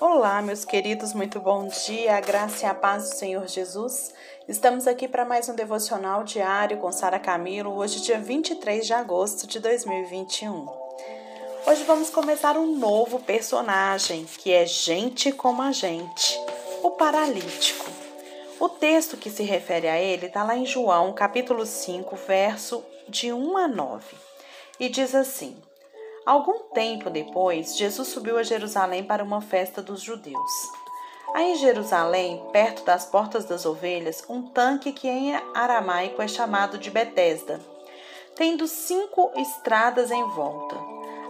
Olá, meus queridos, muito bom dia, a graça e a paz do Senhor Jesus. Estamos aqui para mais um devocional diário com Sara Camilo, hoje, dia 23 de agosto de 2021. Hoje vamos começar um novo personagem, que é gente como a gente, o paralítico. O texto que se refere a ele está lá em João, capítulo 5, verso de 1 a 9, e diz assim. Algum tempo depois, Jesus subiu a Jerusalém para uma festa dos judeus. Há em Jerusalém, perto das portas das ovelhas, um tanque que em aramaico é chamado de Betesda, tendo cinco estradas em volta.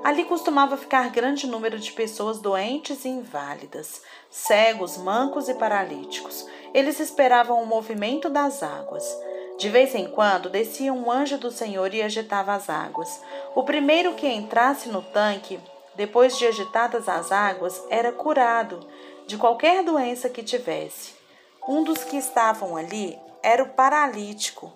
Ali costumava ficar grande número de pessoas doentes e inválidas, cegos, mancos e paralíticos. Eles esperavam o movimento das águas. De vez em quando descia um anjo do Senhor e agitava as águas. O primeiro que entrasse no tanque, depois de agitadas as águas, era curado de qualquer doença que tivesse. Um dos que estavam ali era o paralítico,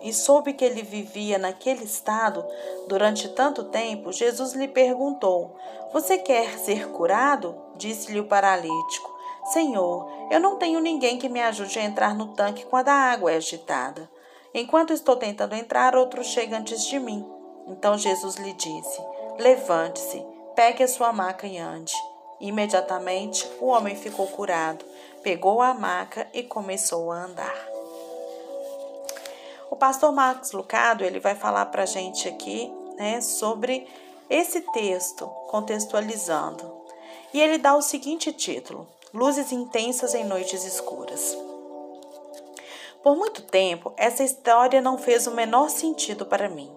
e soube que ele vivia naquele estado durante tanto tempo, Jesus lhe perguntou: Você quer ser curado? Disse-lhe o paralítico: Senhor, eu não tenho ninguém que me ajude a entrar no tanque quando a água é agitada. Enquanto estou tentando entrar, outro chega antes de mim. Então Jesus lhe disse: Levante-se, pegue a sua maca e ande. Imediatamente o homem ficou curado, pegou a maca e começou a andar. O pastor Marcos Lucado ele vai falar para a gente aqui né, sobre esse texto, contextualizando. E ele dá o seguinte título: Luzes intensas em noites escuras. Por muito tempo, essa história não fez o menor sentido para mim.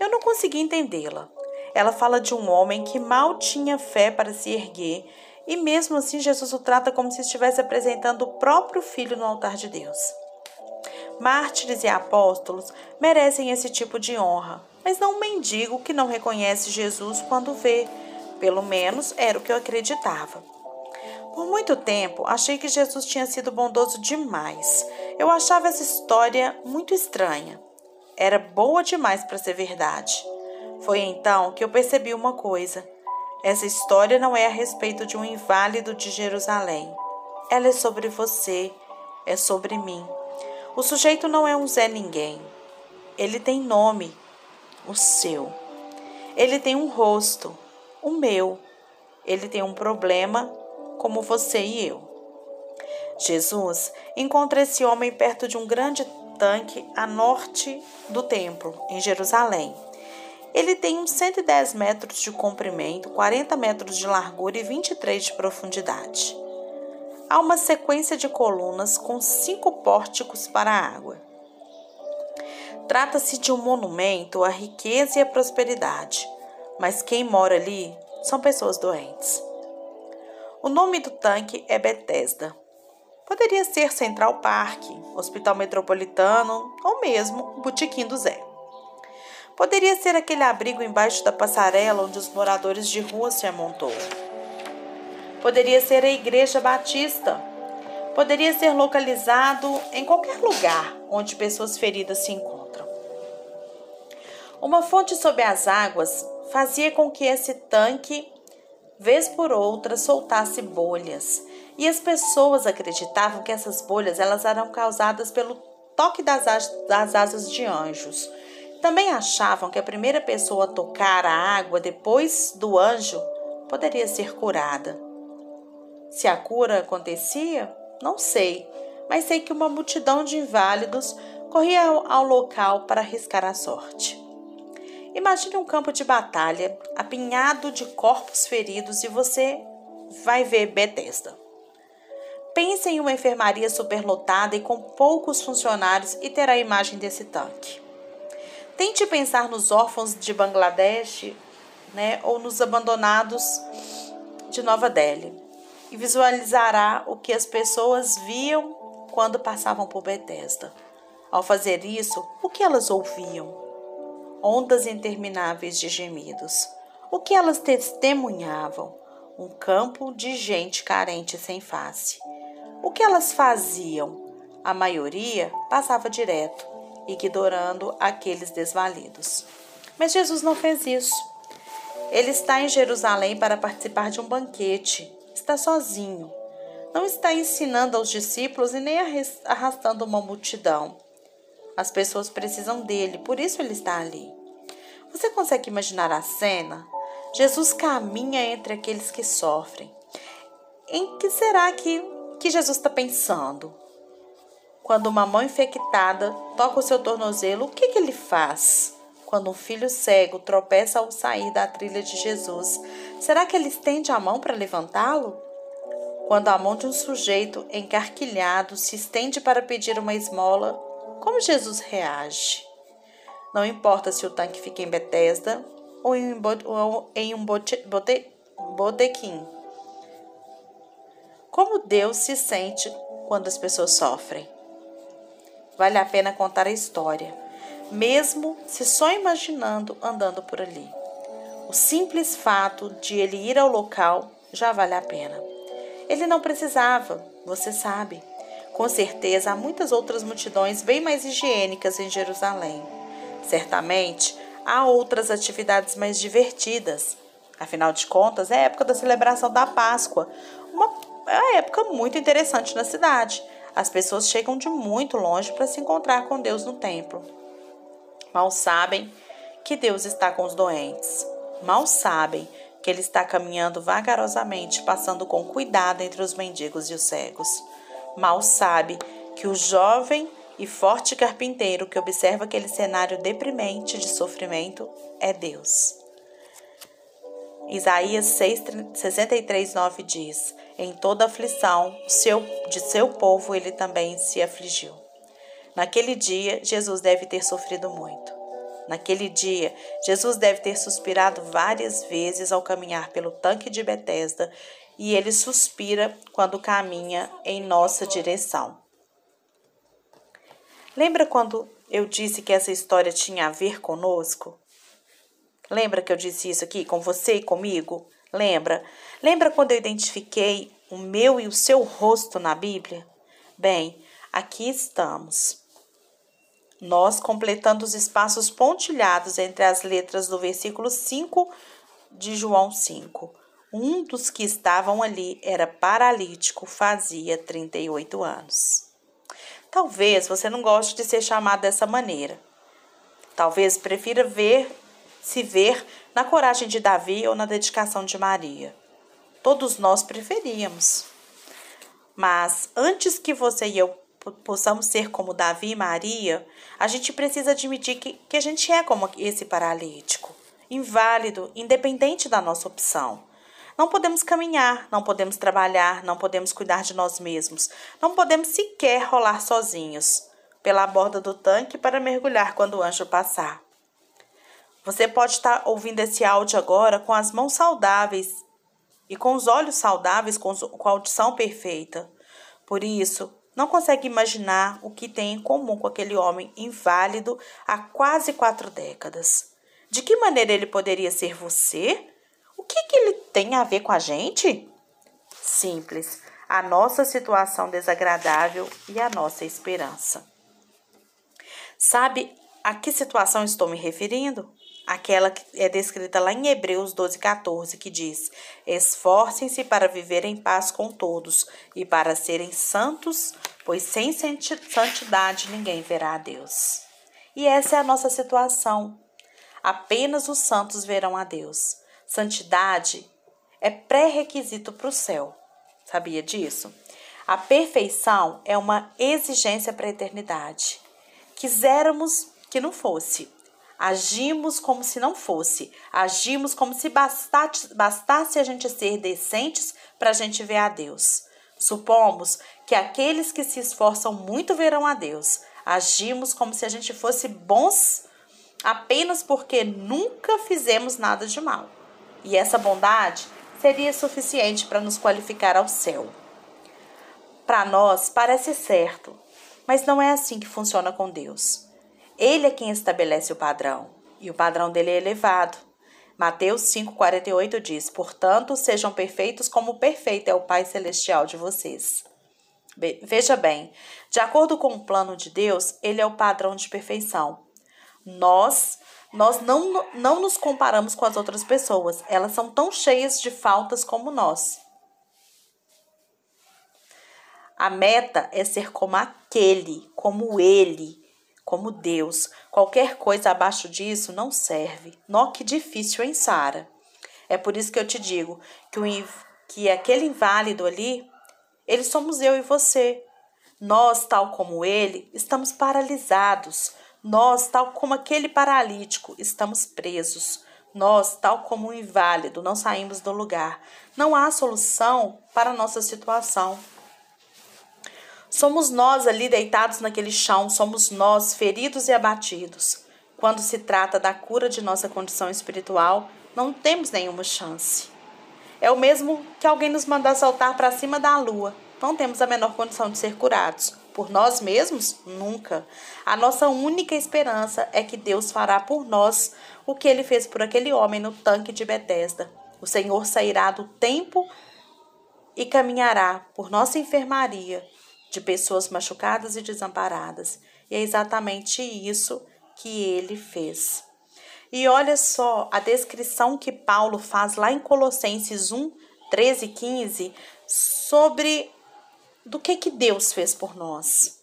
Eu não consegui entendê-la. Ela fala de um homem que mal tinha fé para se erguer e, mesmo assim, Jesus o trata como se estivesse apresentando o próprio filho no altar de Deus. Mártires e apóstolos merecem esse tipo de honra, mas não um mendigo que não reconhece Jesus quando vê. Pelo menos era o que eu acreditava. Por muito tempo, achei que Jesus tinha sido bondoso demais. Eu achava essa história muito estranha. Era boa demais para ser verdade. Foi então que eu percebi uma coisa. Essa história não é a respeito de um inválido de Jerusalém. Ela é sobre você, é sobre mim. O sujeito não é um Zé Ninguém. Ele tem nome, o seu. Ele tem um rosto, o meu. Ele tem um problema, como você e eu. Jesus encontra esse homem perto de um grande tanque a norte do templo, em Jerusalém. Ele tem uns 110 metros de comprimento, 40 metros de largura e 23 de profundidade há uma sequência de colunas com cinco pórticos para a água. Trata-se de um monumento à riqueza e à prosperidade, mas quem mora ali são pessoas doentes. O nome do tanque é Bethesda. Poderia ser Central Park, Hospital Metropolitano ou mesmo Botequim do Zé. Poderia ser aquele abrigo embaixo da passarela onde os moradores de rua se amontoam. Poderia ser a Igreja Batista. Poderia ser localizado em qualquer lugar onde pessoas feridas se encontram. Uma fonte sob as águas fazia com que esse tanque, vez por outra, soltasse bolhas. E as pessoas acreditavam que essas bolhas elas eram causadas pelo toque das, das asas de anjos. Também achavam que a primeira pessoa a tocar a água depois do anjo poderia ser curada. Se a cura acontecia, não sei, mas sei que uma multidão de inválidos corria ao local para arriscar a sorte. Imagine um campo de batalha apinhado de corpos feridos e você vai ver Bethesda. Pense em uma enfermaria superlotada e com poucos funcionários e terá a imagem desse tanque. Tente pensar nos órfãos de Bangladesh né, ou nos abandonados de Nova Delhi e visualizará o que as pessoas viam quando passavam por Betesda. Ao fazer isso, o que elas ouviam? Ondas intermináveis de gemidos. O que elas testemunhavam? Um campo de gente carente sem face. O que elas faziam? A maioria passava direto, ignorando aqueles desvalidos. Mas Jesus não fez isso. Ele está em Jerusalém para participar de um banquete. Está sozinho. Não está ensinando aos discípulos e nem arrastando uma multidão. As pessoas precisam dele, por isso ele está ali. Você consegue imaginar a cena? Jesus caminha entre aqueles que sofrem. Em que será que, que Jesus está pensando? Quando uma mão infectada toca o seu tornozelo, o que, que ele faz? Quando um filho cego tropeça ao sair da trilha de Jesus, será que ele estende a mão para levantá-lo? Quando a mão de um sujeito encarquilhado se estende para pedir uma esmola, como Jesus reage? Não importa se o tanque fica em Betesda ou em, um botequim. Como Deus se sente quando as pessoas sofrem? Vale a pena contar a história mesmo se só imaginando andando por ali. O simples fato de ele ir ao local já vale a pena. Ele não precisava, você sabe. Com certeza há muitas outras multidões bem mais higiênicas em Jerusalém. Certamente há outras atividades mais divertidas. Afinal de contas, é a época da celebração da Páscoa, uma é uma época muito interessante na cidade. As pessoas chegam de muito longe para se encontrar com Deus no templo. Mal sabem que Deus está com os doentes. Mal sabem que Ele está caminhando vagarosamente, passando com cuidado entre os mendigos e os cegos. Mal sabe que o jovem e forte carpinteiro que observa aquele cenário deprimente de sofrimento é Deus. Isaías 6, 63, 9 diz: Em toda aflição seu, de seu povo ele também se afligiu. Naquele dia, Jesus deve ter sofrido muito. Naquele dia, Jesus deve ter suspirado várias vezes ao caminhar pelo tanque de Betesda, e ele suspira quando caminha em nossa direção. Lembra quando eu disse que essa história tinha a ver conosco? Lembra que eu disse isso aqui com você e comigo? Lembra? Lembra quando eu identifiquei o meu e o seu rosto na Bíblia? Bem, aqui estamos nós completando os espaços pontilhados entre as letras do versículo 5 de João 5. Um dos que estavam ali era paralítico, fazia 38 anos. Talvez você não goste de ser chamado dessa maneira. Talvez prefira ver se ver na coragem de Davi ou na dedicação de Maria. Todos nós preferíamos. Mas antes que você e eu possamos ser como Davi e Maria, a gente precisa admitir que, que a gente é como esse paralítico, inválido, independente da nossa opção. Não podemos caminhar, não podemos trabalhar, não podemos cuidar de nós mesmos, não podemos sequer rolar sozinhos pela borda do tanque para mergulhar quando o anjo passar. Você pode estar ouvindo esse áudio agora com as mãos saudáveis e com os olhos saudáveis, com a audição perfeita. Por isso, não consegue imaginar o que tem em comum com aquele homem inválido há quase quatro décadas. De que maneira ele poderia ser você? O que, que ele tem a ver com a gente? Simples, a nossa situação desagradável e a nossa esperança. Sabe a que situação estou me referindo? Aquela que é descrita lá em Hebreus 12, 14, que diz: Esforcem-se para viver em paz com todos e para serem santos, pois sem santidade ninguém verá a Deus. E essa é a nossa situação. Apenas os santos verão a Deus. Santidade é pré-requisito para o céu. Sabia disso? A perfeição é uma exigência para a eternidade. Quiséramos que não fosse, Agimos como se não fosse. Agimos como se bastasse, bastasse a gente ser decentes para a gente ver a Deus. Supomos que aqueles que se esforçam muito verão a Deus. Agimos como se a gente fosse bons apenas porque nunca fizemos nada de mal. E essa bondade seria suficiente para nos qualificar ao céu. Para nós parece certo, mas não é assim que funciona com Deus. Ele é quem estabelece o padrão, e o padrão dele é elevado. Mateus 5,48 diz: Portanto, sejam perfeitos como perfeito é o Pai Celestial de vocês. Veja bem, De acordo com o plano de Deus, ele é o padrão de perfeição. Nós nós não, não nos comparamos com as outras pessoas. Elas são tão cheias de faltas como nós. A meta é ser como aquele, como ele, como Deus. Qualquer coisa abaixo disso não serve. Nó que difícil, hein, Sara? É por isso que eu te digo que, o, que aquele inválido ali, ele somos eu e você. Nós, tal como ele, estamos paralisados. Nós, tal como aquele paralítico, estamos presos. Nós, tal como um inválido, não saímos do lugar. Não há solução para a nossa situação. Somos nós ali deitados naquele chão, somos nós feridos e abatidos. Quando se trata da cura de nossa condição espiritual, não temos nenhuma chance. É o mesmo que alguém nos mandar saltar para cima da lua. Não temos a menor condição de ser curados. Por nós mesmos? Nunca. A nossa única esperança é que Deus fará por nós o que ele fez por aquele homem no tanque de Betesda. O Senhor sairá do tempo e caminhará por nossa enfermaria de pessoas machucadas e desamparadas. E é exatamente isso que ele fez. E olha só a descrição que Paulo faz lá em Colossenses 1, 13 e 15 sobre do que que Deus fez por nós.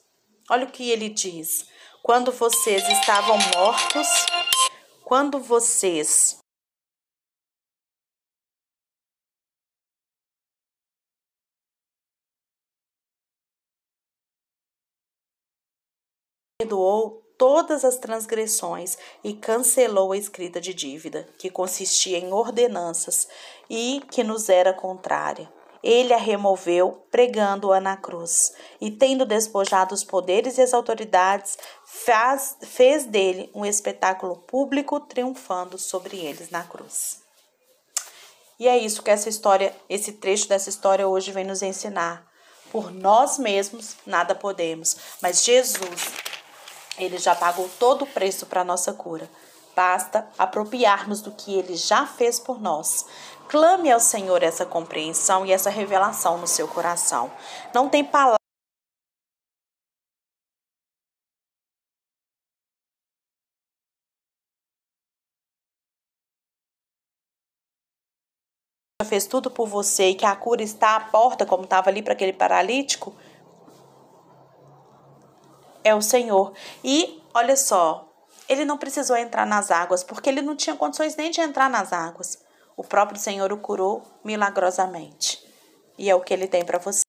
Olha o que ele diz: quando vocês estavam mortos, quando vocês perdoou todas as transgressões e cancelou a escrita de dívida, que consistia em ordenanças e que nos era contrária. Ele a removeu, pregando-a na cruz, e tendo despojado os poderes e as autoridades, faz, fez dele um espetáculo público, triunfando sobre eles na cruz. E é isso que essa história, esse trecho dessa história hoje vem nos ensinar. Por nós mesmos nada podemos, mas Jesus ele já pagou todo o preço para a nossa cura. Basta apropriarmos do que ele já fez por nós. Clame ao Senhor essa compreensão e essa revelação no seu coração. Não tem palavra. fez tudo por você e que a cura está à porta, como estava ali para aquele paralítico, é o Senhor. E olha só, ele não precisou entrar nas águas, porque ele não tinha condições nem de entrar nas águas. O próprio Senhor o curou milagrosamente. E é o que ele tem para você.